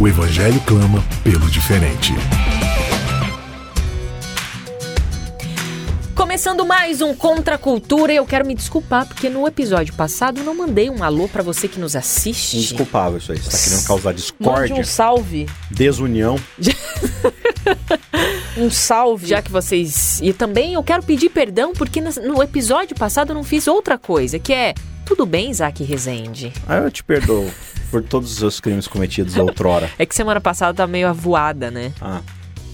o Evangelho clama pelo diferente. Começando mais um Contra a Cultura, eu quero me desculpar porque no episódio passado eu não mandei um alô para você que nos assiste. Indesculpável isso aí. Você tá querendo causar discórdia. Mande um salve. Desunião. um salve. Já que vocês. E também eu quero pedir perdão porque no episódio passado eu não fiz outra coisa, que é. Tudo bem, Isaac Rezende? Ah, eu te perdoo por todos os seus crimes cometidos outrora. É que semana passada tá meio avoada, né? Ah.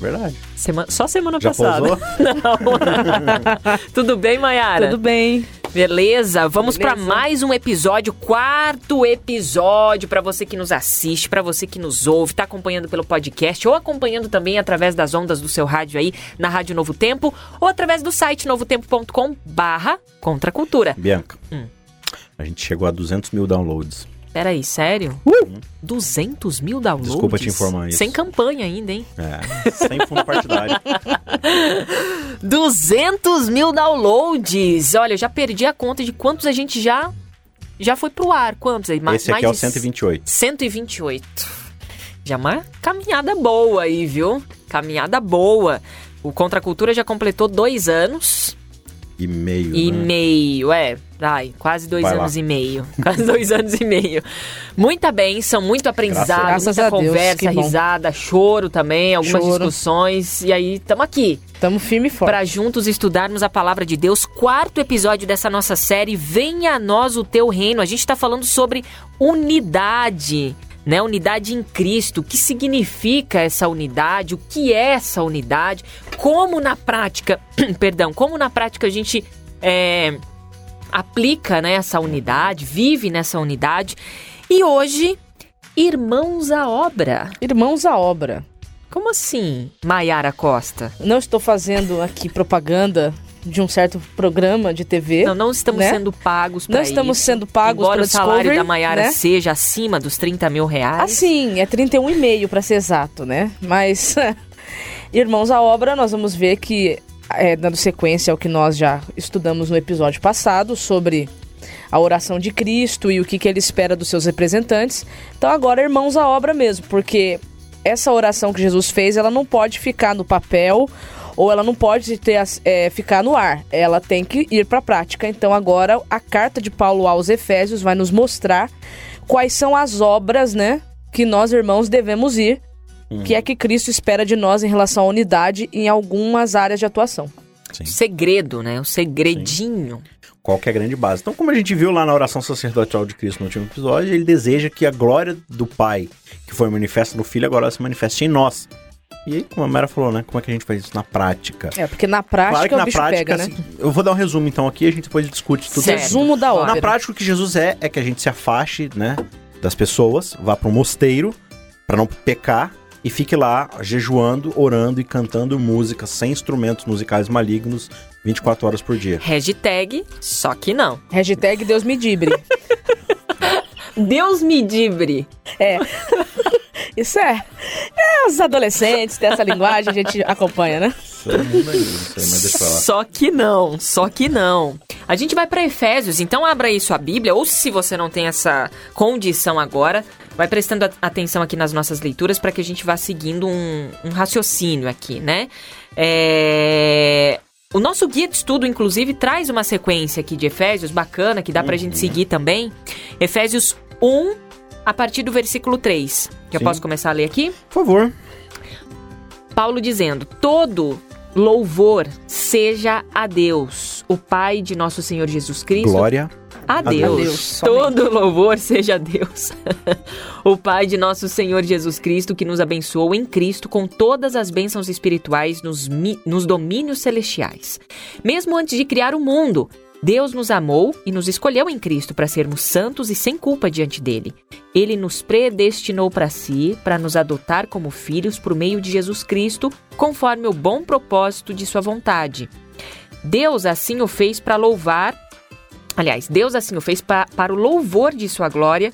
Verdade. Sema... Só semana Já passada. Pousou? Não. Tudo bem, Mayara? Tudo bem. Beleza, vamos para mais um episódio, quarto episódio para você que nos assiste, para você que nos ouve, tá acompanhando pelo podcast ou acompanhando também através das ondas do seu rádio aí na Rádio Novo Tempo ou através do site novotempo.com/barra Contracultura. Bianca, hum. a gente chegou a 200 mil downloads. Peraí, sério? Uh! 200 mil downloads? Desculpa te informar isso. Sem campanha ainda, hein? É, sem fundo partidário. 200 mil downloads! Olha, eu já perdi a conta de quantos a gente já já foi pro ar. Quantos aí? Esse aqui é o 128. 128. Já uma caminhada boa aí, viu? Caminhada boa. O Contra a Cultura já completou dois anos. E meio. E né? meio, é. Ai, quase dois Vai anos lá. e meio. Quase dois anos e meio. Muita bênção, muito aprendizado, Graças muita a Deus, conversa, bom. risada, choro também, algumas Choro. discussões. E aí, tamo aqui. Tamo firme e forte. Para juntos estudarmos a palavra de Deus. Quarto episódio dessa nossa série, Venha a nós o teu reino. A gente está falando sobre unidade. Né, unidade em Cristo, o que significa essa unidade, o que é essa unidade, como na prática, perdão, como na prática a gente é, aplica né, essa unidade, vive nessa unidade. E hoje, irmãos à obra. Irmãos à obra. Como assim, Maiara Costa? Não estou fazendo aqui propaganda de um certo programa de TV. Não, não estamos né? sendo pagos para Não estamos isso. sendo pagos Embora o salário da Maiara né? seja acima dos 30 mil reais. Assim, é 31,5 para ser exato, né? Mas, irmãos à obra, nós vamos ver que, é, dando sequência ao que nós já estudamos no episódio passado sobre a oração de Cristo e o que, que ele espera dos seus representantes. Então, agora, irmãos à obra mesmo, porque essa oração que Jesus fez, ela não pode ficar no papel ou ela não pode ter, as- é, ficar no ar. Ela tem que ir para a prática. Então, agora, a carta de Paulo aos Efésios vai nos mostrar quais são as obras, né, que nós irmãos devemos ir, que é que Cristo espera de nós em relação à unidade em algumas áreas de atuação. Sim. Segredo, né? O segredinho. Qual que é a grande base? Então, como a gente viu lá na oração sacerdotal de Cristo no último episódio, ele deseja que a glória do Pai, que foi manifesta no Filho, agora se manifeste em nós. E aí, como a Mera falou, né? Como é que a gente faz isso na prática? É, porque na prática claro que o na bicho prática, pega, né? assim, eu vou dar um resumo então aqui, a gente depois discute tudo Certo. Resumo da ópera. Na prática, o que Jesus é, é que a gente se afaste, né, das pessoas, vá para um mosteiro para não pecar e fique lá jejuando, orando e cantando música sem instrumentos musicais malignos 24 horas por dia. Hashtag, só que não. Hashtag Deus me dibre. Deus me dibre. É. Isso é. É, os adolescentes têm essa linguagem, a gente acompanha, né? Só que não, só que não. A gente vai para Efésios, então abra aí sua Bíblia, ou se você não tem essa condição agora, vai prestando atenção aqui nas nossas leituras para que a gente vá seguindo um, um raciocínio aqui, né? É, O nosso guia de estudo, inclusive, traz uma sequência aqui de Efésios bacana, que dá pra gente seguir também. Efésios 1, a partir do versículo 3. Que eu Sim. posso começar a ler aqui? Por favor. Paulo dizendo: Todo louvor seja a Deus, o Pai de nosso Senhor Jesus Cristo. Glória. a Deus. Deus. Todo louvor seja a Deus, o Pai de nosso Senhor Jesus Cristo, que nos abençoou em Cristo com todas as bênçãos espirituais nos, nos domínios celestiais. Mesmo antes de criar o mundo, Deus nos amou e nos escolheu em Cristo para sermos santos e sem culpa diante dele. Ele nos predestinou para si, para nos adotar como filhos por meio de Jesus Cristo, conforme o bom propósito de sua vontade. Deus assim o fez para louvar, aliás, Deus assim o fez pra, para o louvor de sua glória,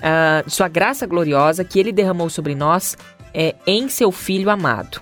uh, sua graça gloriosa que ele derramou sobre nós é, em seu Filho amado.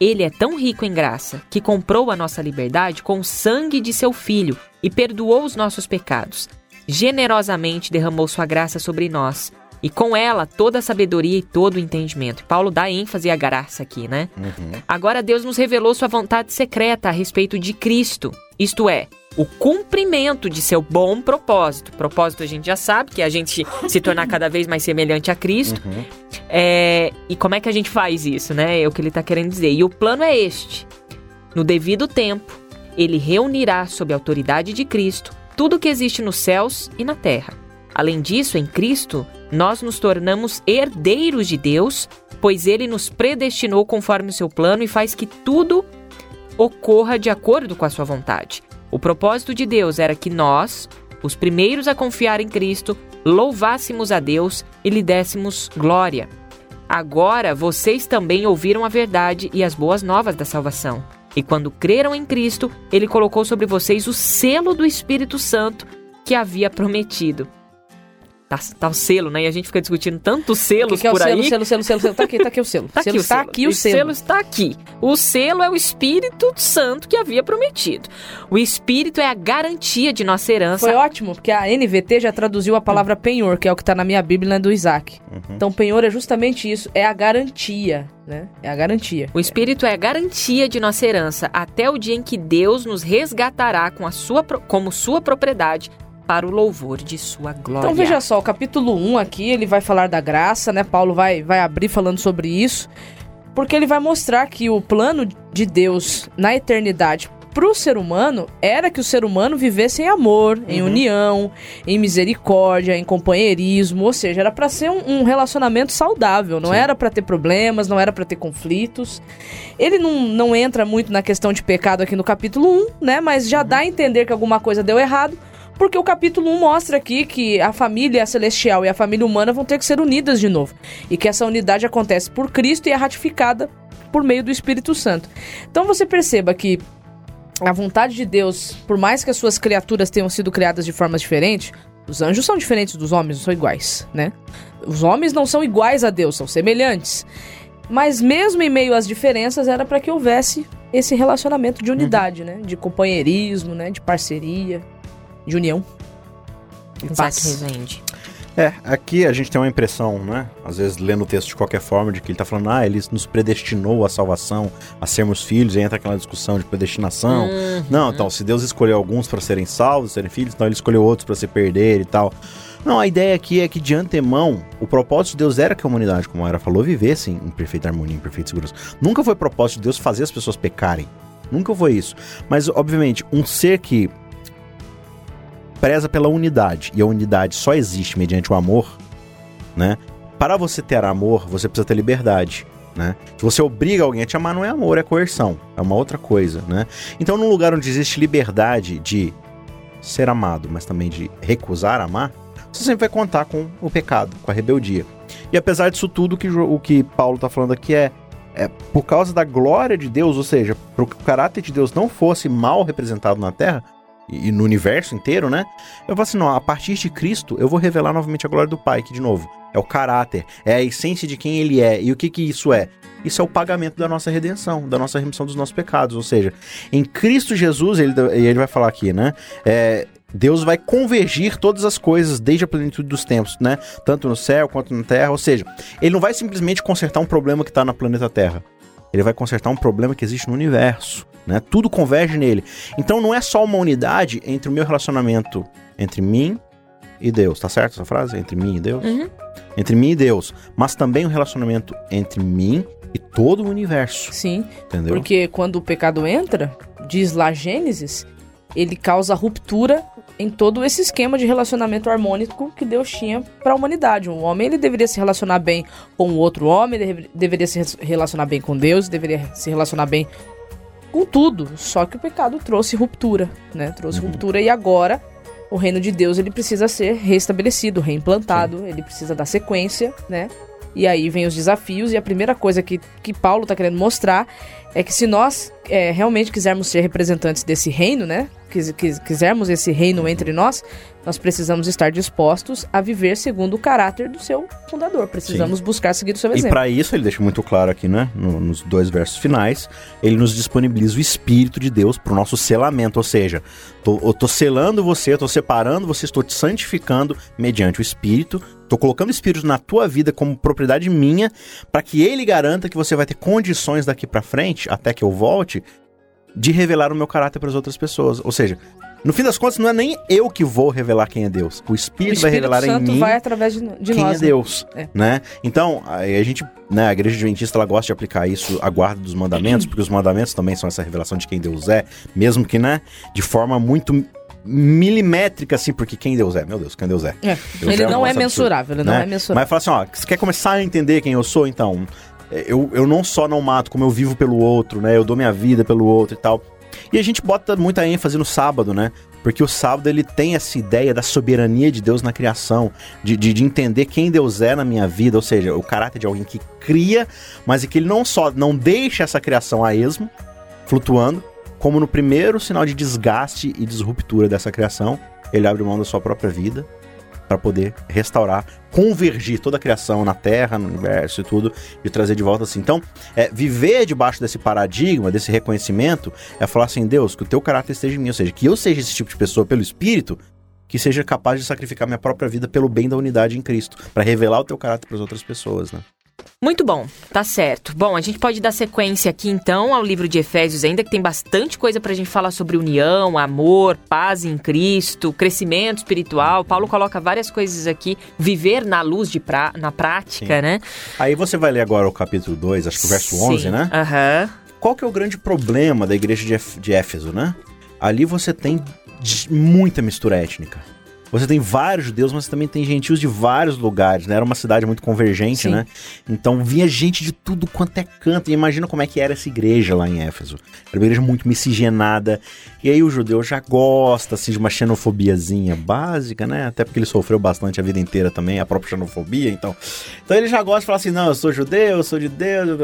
Ele é tão rico em graça que comprou a nossa liberdade com o sangue de seu Filho e perdoou os nossos pecados. Generosamente derramou sua graça sobre nós e com ela toda a sabedoria e todo o entendimento. Paulo dá ênfase à graça aqui, né? Uhum. Agora Deus nos revelou sua vontade secreta a respeito de Cristo, isto é, o cumprimento de seu bom propósito. Propósito a gente já sabe, que é a gente se tornar cada vez mais semelhante a Cristo. Uhum. É, e como é que a gente faz isso, né? É o que ele está querendo dizer. E o plano é este: no devido tempo, ele reunirá sob a autoridade de Cristo tudo o que existe nos céus e na terra. Além disso, em Cristo, nós nos tornamos herdeiros de Deus, pois ele nos predestinou conforme o seu plano e faz que tudo ocorra de acordo com a sua vontade. O propósito de Deus era que nós, os primeiros a confiar em Cristo, louvássemos a Deus e lhe dessemos glória. Agora vocês também ouviram a verdade e as boas novas da salvação. E quando creram em Cristo, ele colocou sobre vocês o selo do Espírito Santo que havia prometido. Tá, tá, o selo, né? E a gente fica discutindo tantos selos que que é por o aí. Selo, selo, selo, selo. Tá aqui, tá aqui o selo. tá selo, aqui o selo. aqui o, o selo. selo está aqui. O selo é o Espírito Santo que havia prometido. O Espírito é a garantia de nossa herança. Foi ótimo, porque a NVT já traduziu a palavra penhor, que é o que está na minha Bíblia, né, do Isaac. Uhum. Então, penhor é justamente isso, é a garantia. Né? É a garantia. O Espírito é a garantia de nossa herança até o dia em que Deus nos resgatará com a sua, como sua propriedade para o louvor de sua glória. Então veja só, o capítulo 1 aqui, ele vai falar da graça, né? Paulo vai, vai abrir falando sobre isso, porque ele vai mostrar que o plano de Deus na eternidade para o ser humano era que o ser humano vivesse em amor, uhum. em união, em misericórdia, em companheirismo, ou seja, era para ser um, um, relacionamento saudável, não Sim. era para ter problemas, não era para ter conflitos. Ele não, não entra muito na questão de pecado aqui no capítulo 1, né? Mas já uhum. dá a entender que alguma coisa deu errado porque o capítulo 1 mostra aqui que a família celestial e a família humana vão ter que ser unidas de novo. E que essa unidade acontece por Cristo e é ratificada por meio do Espírito Santo. Então você perceba que a vontade de Deus, por mais que as suas criaturas tenham sido criadas de formas diferentes, os anjos são diferentes dos homens, não são iguais, né? Os homens não são iguais a Deus, são semelhantes. Mas mesmo em meio às diferenças, era para que houvesse esse relacionamento de unidade, uhum. né? De companheirismo, né? De parceria de união. E paz. Resende. É, aqui a gente tem uma impressão, né? Às vezes lendo o texto de qualquer forma, de que ele tá falando, ah, ele nos predestinou à salvação, a sermos filhos, e entra aquela discussão de predestinação. Uhum. Não, então, se Deus escolheu alguns para serem salvos, serem filhos, então ele escolheu outros para se perder e tal. Não, a ideia aqui é que de antemão, o propósito de Deus era que a humanidade, como a Era falou, vivesse em perfeita harmonia, em perfeita segurança. Nunca foi propósito de Deus fazer as pessoas pecarem. Nunca foi isso. Mas, obviamente, um ser que preza pela unidade, e a unidade só existe mediante o amor, né? Para você ter amor, você precisa ter liberdade. Né? Se você obriga alguém a te amar, não é amor, é coerção. É uma outra coisa, né? Então, num lugar onde existe liberdade de ser amado, mas também de recusar amar, você sempre vai contar com o pecado, com a rebeldia. E apesar disso tudo, o que, o que Paulo está falando aqui é, é por causa da glória de Deus, ou seja, para que o caráter de Deus não fosse mal representado na terra, e, no universo inteiro, né? Eu falo assim, não, a partir de Cristo eu vou revelar novamente a glória do Pai, que de novo é o caráter, é a essência de quem ele é. E o que que isso é? Isso é o pagamento da nossa redenção, da nossa remissão dos nossos pecados. Ou seja, em Cristo Jesus, ele, ele vai falar aqui, né? É, Deus vai convergir todas as coisas desde a plenitude dos tempos, né? Tanto no céu quanto na terra. Ou seja, ele não vai simplesmente consertar um problema que está na planeta Terra. Ele vai consertar um problema que existe no universo. Né? Tudo converge nele. Então não é só uma unidade entre o meu relacionamento entre mim e Deus, tá certo essa frase? Entre mim e Deus? Uhum. Entre mim e Deus. Mas também um relacionamento entre mim e todo o universo. Sim. Entendeu? Porque quando o pecado entra, diz lá Gênesis, ele causa ruptura em todo esse esquema de relacionamento harmônico que Deus tinha para a humanidade. Um homem ele deveria se relacionar bem com o outro homem, deveria se relacionar bem com Deus, deveria se relacionar bem com tudo. Só que o pecado trouxe ruptura, né? Trouxe Uhum. ruptura e agora o reino de Deus ele precisa ser restabelecido, reimplantado, ele precisa dar sequência, né? E aí vem os desafios e a primeira coisa que, que Paulo está querendo mostrar é que se nós é, realmente quisermos ser representantes desse reino, né? Quis, quis- quisermos esse reino entre nós, nós precisamos estar dispostos a viver segundo o caráter do seu fundador. Precisamos buscar seguir o seu E exemplo. para isso, ele deixa muito claro aqui, né? no- nos dois versos finais, ele nos disponibiliza o Espírito de Deus para o nosso selamento. Ou seja, tô, eu tô selando você, eu tô separando você, estou te santificando mediante o Espírito. Tô colocando o Espírito na tua vida como propriedade minha, para que ele garanta que você vai ter condições daqui para frente, até que eu volte, de revelar o meu caráter para as outras pessoas. Ou seja, no fim das contas, não é nem eu que vou revelar quem é Deus. O o Espírito, vai Espírito revelar Santo em mim vai através de, de quem nós. é? Deus, É. né? Então, aí a gente, né, a igreja adventista ela gosta de aplicar isso à guarda dos mandamentos, porque os mandamentos também são essa revelação de quem Deus é, mesmo que, né, de forma muito milimétrica assim, porque quem Deus é, meu Deus, quem Deus é. É. Deus Ele é um não é mensurável, ele não né? é mensurável. Mas fala assim, ó, você quer começar a entender quem eu sou, então, é, eu, eu não só não mato, como eu vivo pelo outro, né? Eu dou minha vida pelo outro e tal. E a gente bota muita ênfase no sábado, né? Porque o sábado ele tem essa ideia da soberania de Deus na criação, de, de, de entender quem Deus é na minha vida, ou seja, o caráter de alguém que cria, mas é que ele não só não deixa essa criação a esmo, flutuando, como no primeiro sinal de desgaste e disruptura dessa criação, ele abre mão da sua própria vida para poder restaurar, convergir toda a criação na Terra, no universo e tudo, e trazer de volta assim. Então, é, viver debaixo desse paradigma, desse reconhecimento, é falar assim, Deus, que o teu caráter esteja em mim, ou seja, que eu seja esse tipo de pessoa pelo Espírito, que seja capaz de sacrificar minha própria vida pelo bem da unidade em Cristo, para revelar o teu caráter para as outras pessoas, né? Muito bom, tá certo. Bom, a gente pode dar sequência aqui então ao livro de Efésios, ainda que tem bastante coisa pra gente falar sobre união, amor, paz em Cristo, crescimento espiritual. Paulo coloca várias coisas aqui, viver na luz de pra... na prática, Sim. né? Aí você vai ler agora o capítulo 2, acho que o verso 11, Sim. né? Aham. Qual que é o grande problema da igreja de, Éf- de Éfeso, né? Ali você tem muita mistura étnica. Você tem vários judeus, mas também tem gentios de vários lugares, né? Era uma cidade muito convergente, Sim. né? Então vinha gente de tudo quanto é canto. E imagina como é que era essa igreja lá em Éfeso. Era uma igreja muito miscigenada. E aí o judeu já gosta, assim, de uma xenofobiazinha básica, né? Até porque ele sofreu bastante a vida inteira também, a própria xenofobia, então... Então ele já gosta de falar assim, não, eu sou judeu, eu sou de Deus,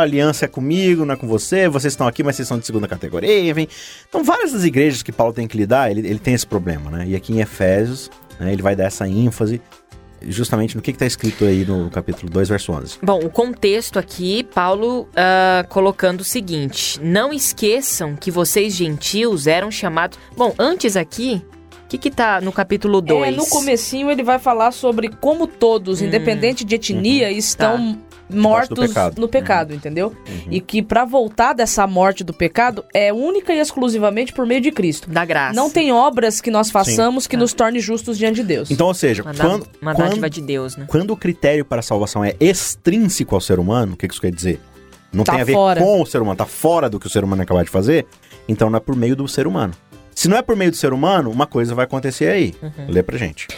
aliança é comigo, não é com você, vocês estão aqui, mas vocês são de segunda categoria, enfim. Então várias das igrejas que Paulo tem que lidar, ele, ele tem esse problema, né? E aqui em Efésios, né, ele vai dar essa ênfase justamente no que está escrito aí no capítulo 2, verso 11. Bom, o contexto aqui, Paulo ah, colocando o seguinte: não esqueçam que vocês gentios eram chamados. Bom, antes aqui, o que, que tá no capítulo 2? É, no comecinho ele vai falar sobre como todos, Hum, independente de etnia, estão mortos do pecado. no pecado, entendeu? E que pra voltar dessa morte do pecado é única e exclusivamente por meio de Cristo. Da graça. Não tem obras que nós façamos que Ah. nos torne justos diante de Deus. Então, ou seja, Uma, quando, uma quando, de Deus, né? quando o critério para a salvação é extrínseco ao ser humano, o que que isso quer dizer? Não Tá tem a ver fora. com o ser humano, tá fora do que o ser humano acabou de fazer, então não é por meio do ser humano. Se não é por meio do ser humano, uma coisa vai acontecer aí. Uhum. Lê pra gente.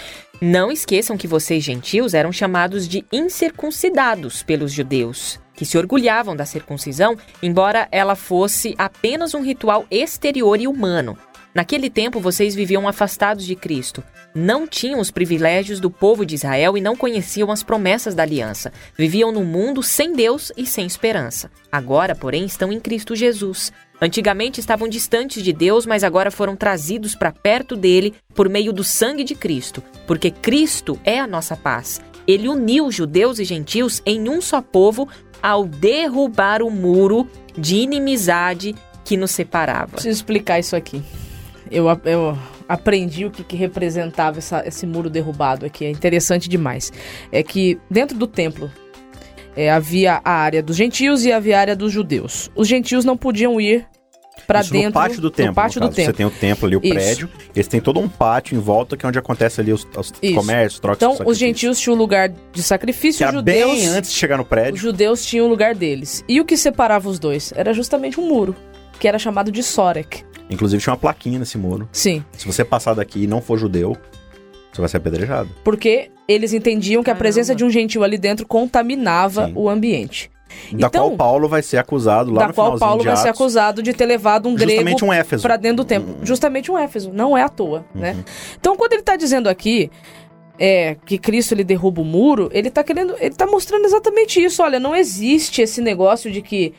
Não esqueçam que vocês gentios eram chamados de incircuncidados pelos judeus, que se orgulhavam da circuncisão, embora ela fosse apenas um ritual exterior e humano. Naquele tempo vocês viviam afastados de Cristo, não tinham os privilégios do povo de Israel e não conheciam as promessas da aliança. Viviam no mundo sem Deus e sem esperança. Agora, porém, estão em Cristo Jesus. Antigamente estavam distantes de Deus, mas agora foram trazidos para perto dele por meio do sangue de Cristo, porque Cristo é a nossa paz. Ele uniu judeus e gentios em um só povo ao derrubar o muro de inimizade que nos separava. Preciso explicar isso aqui. Eu, eu aprendi o que, que representava essa- esse muro derrubado aqui. É interessante demais. É que dentro do templo é, havia a área dos gentios e havia a área dos judeus. Os gentios não podiam ir para dentro no pátio do templo. Pátio do templo. Você tem o templo ali, o Isso. prédio. Eles têm todo um pátio em volta, que é onde acontece ali os, os comércios, trocas Então, os gentios tinham um lugar de sacrifício, Que os era judeus, bem antes de chegar no os prédio. judeus tinham o lugar deles. E o que separava os dois? Era justamente um muro, que era chamado de Sorek. Inclusive tinha uma plaquinha nesse muro. Sim, Se você passar daqui e não for judeu, você vai ser apedrejado. porque eles entendiam que a presença de um gentil ali dentro contaminava Sim. o ambiente. Da Então- qual Paulo vai ser acusado lá da no qual Paulo de vai ser acusado de ter levado um grego um pra dentro do templo. Justamente um Éfeso, não é à toa, né? Então, quando ele tá dizendo aqui é, que Cristo ele derruba o muro, ele tá querendo, ele tá mostrando exatamente isso. Olha, não existe esse negócio de que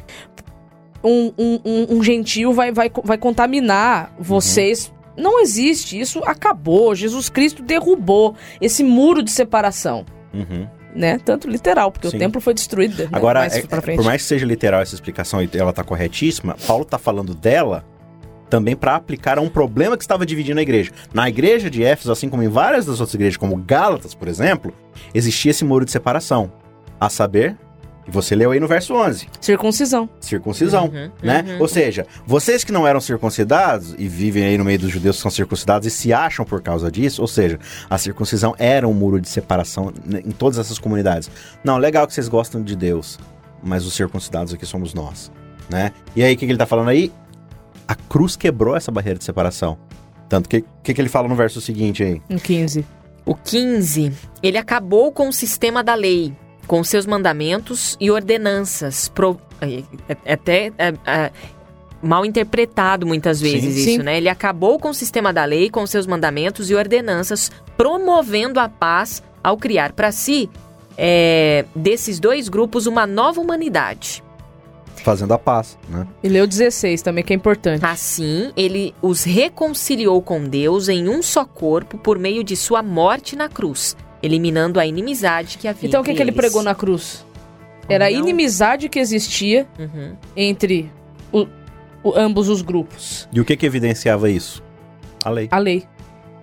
um, um, um, um gentil vai, vai, vai contaminar vocês. Não existe, isso acabou. Jesus Cristo derrubou esse muro de separação, Uhum. né? Tanto literal, porque Sim. o templo foi destruído. né? Agora, Mais é- é- por mais que seja literal essa explicação e ela tá corretíssima, Paulo tá falando dela também para aplicar a um problema que estava dividindo a igreja. Na igreja de Éfeso, assim como em várias das outras igrejas, como Gálatas, por exemplo, existia esse muro de separação. A saber, e você leu aí no verso 11, Circuncisão. circuncisão, Uhum, né? uhum. Ou seja, vocês que não eram circuncidados e vivem aí no meio dos judeus que são circuncidados e se acham por causa disso, ou seja, a circuncisão era um muro de separação né, em todas essas comunidades. Não, legal que vocês gostam de Deus, mas os circuncidados aqui somos nós, né? E aí, o que, que ele tá falando aí? A cruz quebrou essa barreira de separação. Tanto que, o que, que ele fala no verso seguinte aí? Em 15. O 15, ele acabou com o sistema da lei, com seus mandamentos e ordenanças. Pro- é, é até é, é, mal interpretado muitas vezes Sim. isso, Sim. né? Ele acabou com o sistema da lei, com seus mandamentos e ordenanças, promovendo a paz ao criar para si, é, desses dois grupos, uma nova humanidade. Fazendo a paz, né? E leu 16 também, que é importante. Assim, ele os reconciliou com Deus em um só corpo por meio de sua morte na cruz, eliminando a inimizade que havia Então o que, que ele pregou na cruz? Era a inimizade que existia Uhum. entre o- o- ambos os grupos. E o que que evidenciava isso? A lei. A lei.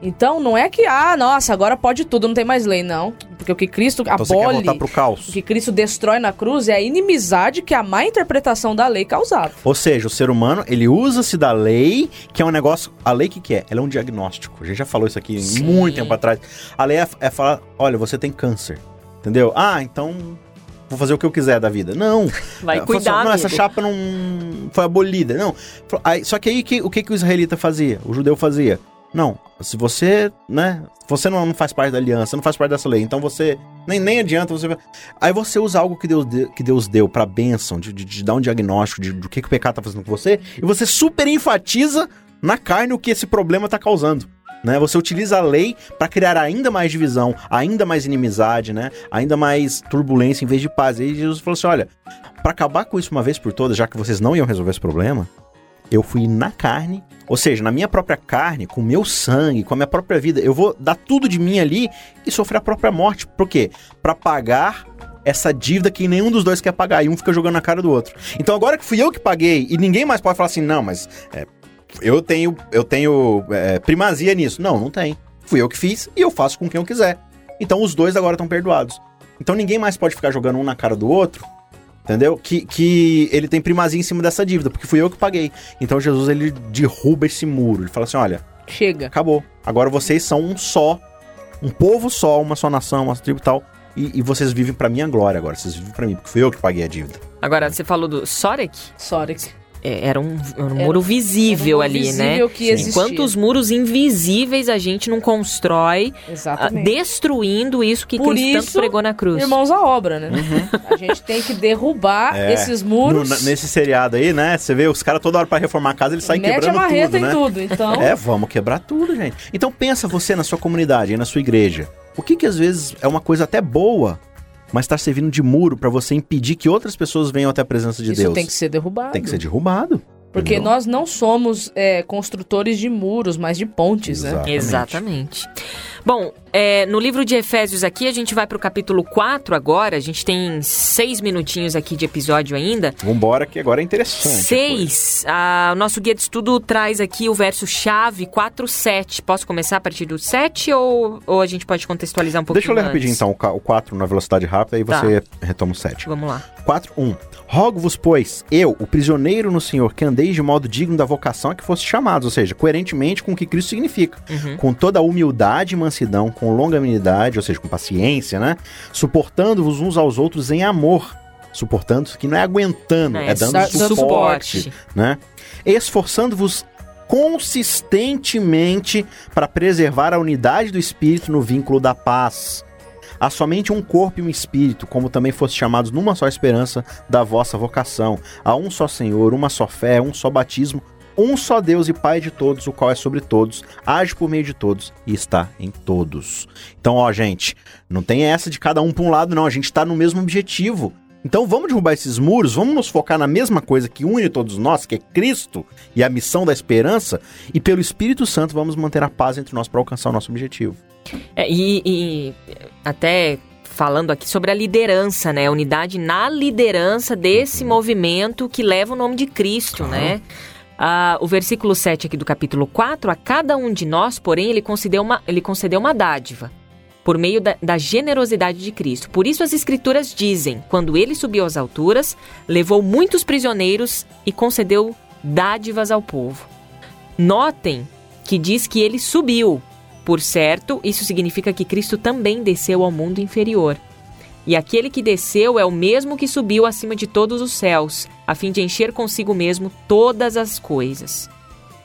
Então não é que, ah, nossa, agora pode tudo, não tem mais lei, não. Porque o que Cristo Então você quer abole, voltar pro caos. o que Cristo destrói na cruz é a inimizade que a má interpretação da lei causava. Ou seja, o ser humano, ele usa-se da lei, que é um negócio... A lei, o que, que é? Ela é um diagnóstico. A gente já falou isso aqui Sim. muito tempo atrás. A lei é, é falar, olha, você tem câncer. Entendeu? Ah, então vou fazer o que eu quiser da vida. Não. Vai É, cuidar, assim, Não, essa chapa não foi abolida. Não. Aí, só que aí, que- o que, que o israelita fazia? O judeu fazia? Não, se você, né, você não, faz parte da aliança, não faz parte dessa lei, então você, nem, nem adianta você... Aí você usa algo que Deus, de- que Deus deu pra bênção, de, de, de dar um diagnóstico de, do que, que o pecado tá fazendo com você, e você super enfatiza na carne o que esse problema tá causando. Né? Você utiliza a lei pra criar ainda mais divisão, ainda mais inimizade, né? Ainda mais turbulência em vez de paz. E Jesus falou assim: olha, pra acabar com isso uma vez por todas, já que vocês não iam resolver esse problema, eu fui na carne, ou seja, na minha própria carne, com o meu sangue, com a minha própria vida, eu vou dar tudo de mim ali e sofrer a própria morte. Por quê? Pra pagar essa dívida que nenhum dos dois quer pagar e um fica jogando na cara do outro. Então agora que fui eu que paguei e ninguém mais pode falar assim, não, mas é, eu tenho, eu tenho é, primazia nisso. Não, não tem. Fui eu que fiz e eu faço com quem eu quiser. Então os dois agora estão perdoados. Então ninguém mais pode ficar jogando um na cara do outro Entendeu? Que, que ele tem primazia em cima dessa dívida, porque fui eu que paguei. Então Jesus ele derruba esse muro. Ele fala assim: olha, Chega. acabou. Agora vocês são um só, um povo só, uma só nação, uma tribo e tal. E, e vocês vivem pra minha glória agora. Vocês vivem pra mim, porque fui eu que paguei a dívida. Agora, você falou do Sorek? Sorek. É, Era um, era um Era- muro visível um ali, visível né? que existia. Enquanto os muros invisíveis a gente não constrói, ah, Exatamente. destruindo isso que Por Cristo tanto isso, pregou na cruz. Irmãos à obra, né? A gente tem que derrubar É. esses No- muros. na- nesse seriado aí, né? Você vê os caras toda hora pra reformar a casa, eles saem mete a quebrando marreta tudo, em né? tudo. Então, É, vamos quebrar tudo, gente. Então pensa você na sua comunidade, na sua igreja. O que que às vezes é uma coisa até boa, mas tá servindo de muro pra você impedir que outras pessoas venham até a presença de isso Deus? tem que ser derrubado. Tem que ser derrubado. Porque entendeu? nós não somos é, construtores de muros, mas de pontes, né? Exato. Exatamente. Bom, é, no livro de Efésios aqui, a gente vai pro capítulo 4 agora. A gente tem seis minutinhos aqui de episódio ainda. Vambora que agora é interessante. Seis. O nosso guia de estudo traz aqui o verso chave 4, 7. Posso começar a partir do 7 ou, ou a gente pode contextualizar um pouquinho Deixa eu ler antes? rapidinho então o ca- o 4 na velocidade rápida, aí Tá. você retoma o 7. Vamos lá. 4, 1. Rogo-vos, pois, eu, o prisioneiro no Senhor, que andeis de modo digno da vocação a que fosse chamados, ou seja, coerentemente com o que Cristo significa. Uhum. Com toda a humildade e mansidão, com longanimidade, ou seja, com paciência, né? Suportando-vos uns aos outros em amor. Suportando, que não é aguentando, é, dando dá- suporte, suporte. né? Esforçando-vos consistentemente para preservar a unidade do espírito no vínculo da paz. Há somente um corpo e um espírito, como também fosse chamados numa só esperança da vossa vocação. Há um só Senhor, uma só fé, um só batismo, um só Deus e Pai de todos, o qual é sobre todos, age por meio de todos e está em todos. Então, ó, gente, não tem essa de cada um para um lado, não. A gente está no mesmo objetivo. Então vamos derrubar esses muros, vamos nos focar na mesma coisa que une todos nós, que é Cristo e a missão da esperança, e pelo Espírito Santo vamos manter a paz entre nós para alcançar o nosso objetivo. É, e, e até falando aqui sobre a liderança, né? A unidade na liderança desse uhum. movimento que leva o nome de Cristo, uhum. né? Ah, o versículo 7 aqui do capítulo 4, a cada um de nós, porém, ele concedeu uma, ele concedeu uma dádiva por meio da, da, generosidade de Cristo. Por isso as Escrituras dizem: quando ele subiu às alturas, levou muitos prisioneiros e concedeu dádivas ao povo. Notem que diz que ele subiu. Por certo, isso significa que Cristo também desceu ao mundo inferior. E aquele que desceu é o mesmo que subiu acima de todos os céus, a fim de encher consigo mesmo todas as coisas.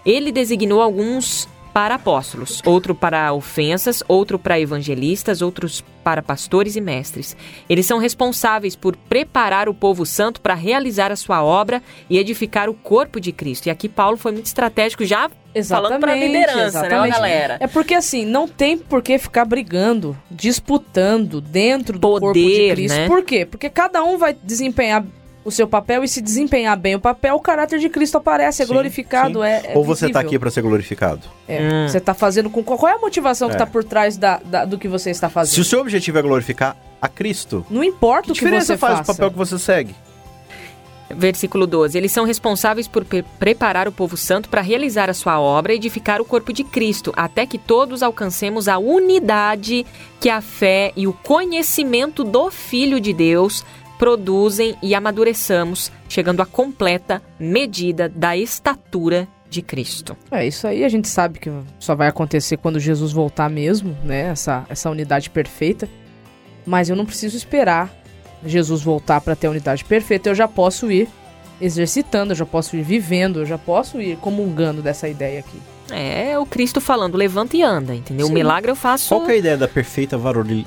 Ele designou alguns para apóstolos, outro para ofensas, outro para evangelistas, outros para pastores e mestres. Eles são responsáveis por preparar o povo santo para realizar a sua obra e edificar o corpo de Cristo. E aqui Paulo foi muito estratégico já Exatamente, falando para a liderança, né, exatamente. né, galera? É porque assim, não tem por que ficar brigando, disputando dentro do Poder, corpo de Cristo. Né? Por quê? Porque cada um vai desempenhar o seu papel e se desempenhar bem o papel, o caráter de Cristo aparece, é sim, glorificado, sim. É, é, Ou você está aqui para ser glorificado. É, hum. Você está fazendo com qual é a motivação que está é. por trás da, da, do que você está fazendo? Se o seu objetivo é glorificar a Cristo, não importa o que você faz faça. o papel que você segue. Versículo 12. Eles são responsáveis por pre preparar o povo santo para realizar a sua obra e edificar o corpo de Cristo, até que todos alcancemos a unidade que a fé e o conhecimento do Filho de Deus produzem e amadureçamos, chegando à completa medida da estatura de Cristo. É, isso aí a gente sabe que só vai acontecer quando Jesus voltar mesmo, né? Essa, essa unidade perfeita. Mas eu não preciso esperar Jesus voltar para ter a unidade perfeita. Eu já posso ir exercitando, eu já posso ir vivendo, eu já posso ir comungando dessa ideia aqui. É, o Cristo falando, levanta e anda, entendeu? Sim. O milagre eu faço. Qual é a ideia da perfeita varonil,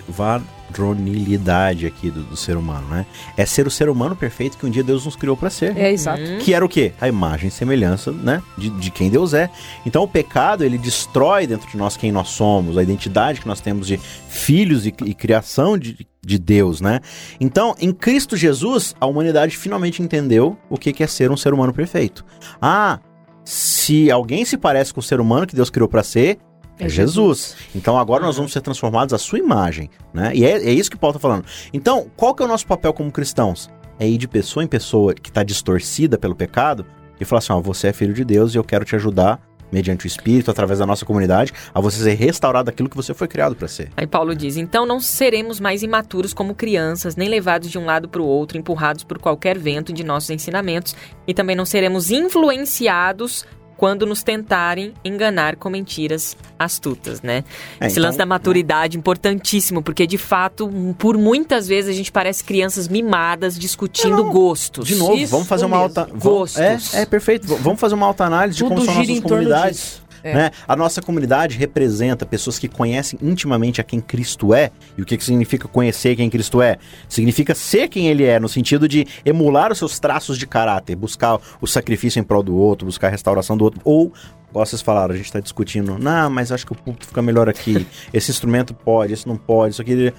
varonilidade aqui do, do, ser humano, né? É ser o ser humano perfeito que um dia Deus nos criou para ser. É, exato. Uhum. Que era o quê? A imagem e semelhança, né? De, de quem Deus é. Então o pecado, ele destrói dentro de nós quem nós somos, a identidade que nós temos de filhos e, e criação de, de Deus, né? Então, em Cristo Jesus, a humanidade finalmente entendeu o que é ser um ser humano perfeito. Ah, se alguém se parece com o ser humano que Deus criou para ser, é Jesus. Então agora nós vamos ser transformados à sua imagem, né? E é, é isso que Paulo está falando. Então, qual que é o nosso papel como cristãos? É ir de pessoa em pessoa que está distorcida pelo pecado e falar assim: ó, você é filho de Deus e eu quero te ajudar mediante o Espírito, através da nossa comunidade, a você ser restaurado aquilo que você foi criado para ser. Aí Paulo diz: então não seremos mais imaturos como crianças, nem levados de um lado para o outro, empurrados por qualquer vento de nossos ensinamentos, e também não seremos influenciados quando nos tentarem enganar com mentiras astutas, né? É, Esse então, lance da maturidade é. importantíssimo, porque de fato, por muitas vezes a gente parece crianças mimadas discutindo não, gostos. De novo, Isso, vamos fazer uma mesmo. alta gostos. É, é perfeito. Vamos fazer uma alta análise Tudo de como são nossas comunidades. É. Né? A nossa comunidade representa pessoas que conhecem intimamente a quem Cristo é. E o que, que significa conhecer quem Cristo é? Significa ser quem ele é, no sentido de emular os seus traços de caráter, buscar o sacrifício em prol do outro, buscar a restauração do outro, ou Igual vocês falaram, a gente está discutindo, não, mas acho que o público fica melhor aqui. Esse instrumento pode, esse não pode, isso aqui.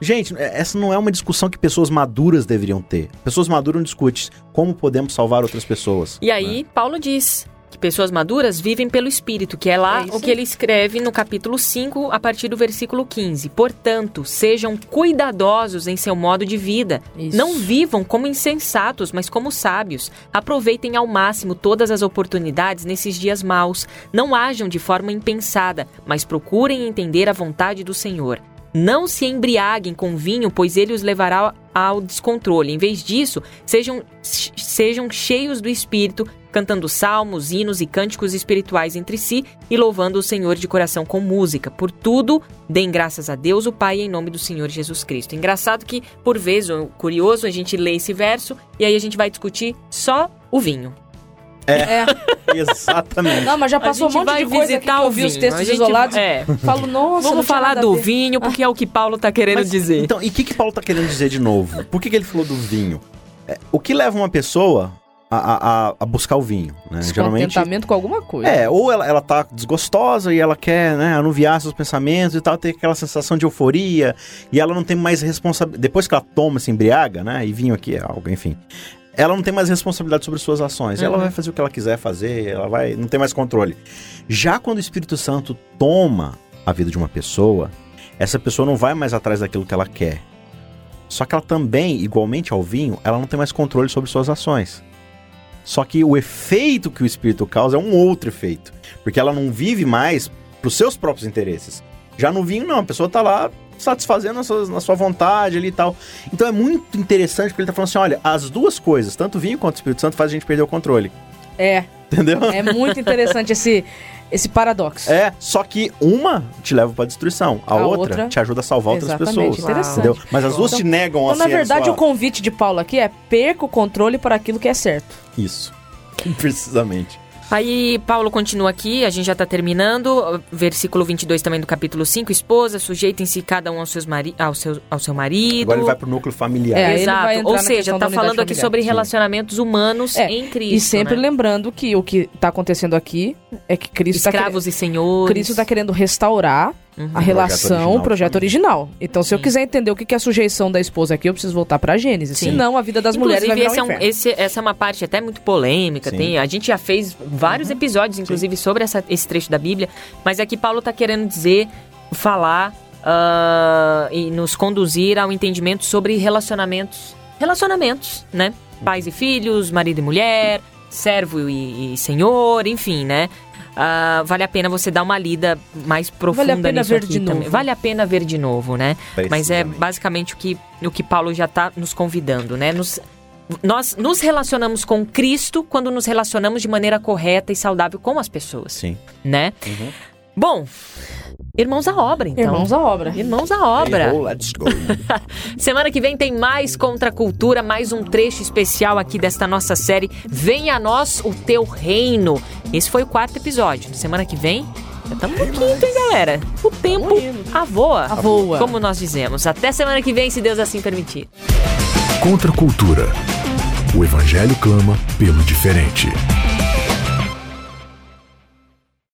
Gente, é, essa não é uma discussão que pessoas maduras deveriam ter. Pessoas maduras discutem como podemos salvar outras pessoas. E aí, né? Paulo diz: que pessoas maduras vivem pelo Espírito, que é lá é o que ele escreve no capítulo 5, a partir do versículo 15. Portanto, sejam cuidadosos em seu modo de vida. Isso. Não vivam como insensatos, mas como sábios. Aproveitem ao máximo todas as oportunidades nesses dias maus. Não ajam de forma impensada, mas procurem entender a vontade do Senhor. Não se embriaguem com vinho, pois ele os levará ao descontrole. Em vez disso, sejam, sejam cheios do Espírito, cantando salmos, hinos e cânticos espirituais entre si e louvando o Senhor de coração com música. Por tudo, deem graças a Deus, o Pai, em nome do Senhor Jesus Cristo. Engraçado que, por vezes, curioso, a gente lê esse verso e aí a gente vai discutir só o vinho. É. Exatamente. Não, mas já passou um monte de coisa aqui que visitar eu vi os textos gente- isolados. é. Falo, nossa, Vamos falar do ver. vinho, porque é o que Paulo tá querendo Mas, dizer. Então, e o que, que Paulo tá querendo dizer de novo? Por que, que ele falou do vinho? É, o que leva uma pessoa a, a- a- buscar o vinho? Né? Geralmente. Com alguma coisa. É, ou ela, ela tá desgostosa e ela quer, né, anuviar seus pensamentos e tal, ter aquela sensação de euforia, e ela não tem mais responsabilidade. Depois que ela toma, se embriaga, né, e vinho aqui é algo, enfim. Ela não tem mais responsabilidade sobre suas ações. Ela Uhum. vai fazer o que ela quiser fazer, ela vai. não tem mais controle. Já quando o Espírito Santo toma a vida de uma pessoa, essa pessoa não vai mais atrás daquilo que ela quer. Só que ela também, igualmente ao vinho, ela não tem mais controle sobre suas ações. Só que o efeito que o espírito causa é um outro efeito. Porque ela não vive mais para os seus próprios interesses. Já no vinho, não. A pessoa tá lá satisfazendo a sua, na sua vontade ali e tal. Então é muito interessante porque ele tá falando assim: olha, as duas coisas, tanto o vinho quanto o Espírito Santo, faz a gente perder o controle. É, Entendeu? é muito interessante esse, esse paradoxo. É, só que uma te leva pra destruição, a, A outra, outra- te ajuda a salvar outras pessoas. interessante. Entendeu? Mas as duas te negam Então, assim. na a verdade, sua- o convite de Paulo aqui é perca o controle para aquilo que é certo. Isso. Precisamente. Aí Paulo continua aqui, a gente já tá terminando, versículo 22 também do capítulo 5, esposa, sujeitem-se cada um aos seus mari ao, seu, ao seu marido. Agora ele vai pro núcleo familiar. É, ele vai Exato, ou seja, tá unidade falando aqui familiar. sobre Sim. relacionamentos humanos É, em Cristo, e sempre né? lembrando que o que está acontecendo aqui é que Cristo está Escravos e senhores. Cristo está querendo restaurar Uhum. a relação, o projeto original. Então, se eu Sim. quiser entender o que é a sujeição da esposa aqui, eu preciso voltar para Gênesis. Sim. Senão, a vida das mulheres vai Inclusive, virar um esse é um- inferno. esse- essa é uma parte até muito polêmica. Sim. Tem, a gente já fez vários episódios, inclusive, sobre essa- esse trecho da Bíblia. Mas aqui Paulo está querendo dizer, falar ah, e nos conduzir ao entendimento sobre relacionamentos. Relacionamentos, né? Pais e filhos, marido e mulher, servo e, e senhor, enfim, né? Ah, vale a pena você dar uma lida mais profunda Vale a pena nisso ver aqui de também. novo. Vale a pena ver de novo, né? Mas é basicamente o que, o que Paulo já está nos convidando, né? Nos, nós nos relacionamos com Cristo quando nos relacionamos de maneira correta e saudável com as pessoas, Sim. né? Uhum. Bom, irmãos à obra, então. Irmãos à obra. Irmãos à obra. Hey, ho, let's go. Semana que vem tem mais Contra a Cultura, mais um trecho especial aqui desta nossa série Venha a Nós o Teu Reino. Esse foi o quarto episódio. Semana que vem, já estamos no quinto, hein, galera? O tempo avoa. Avoa. Como nós dizemos. Até semana que vem, se Deus assim permitir. Contra a cultura. O evangelho clama pelo diferente.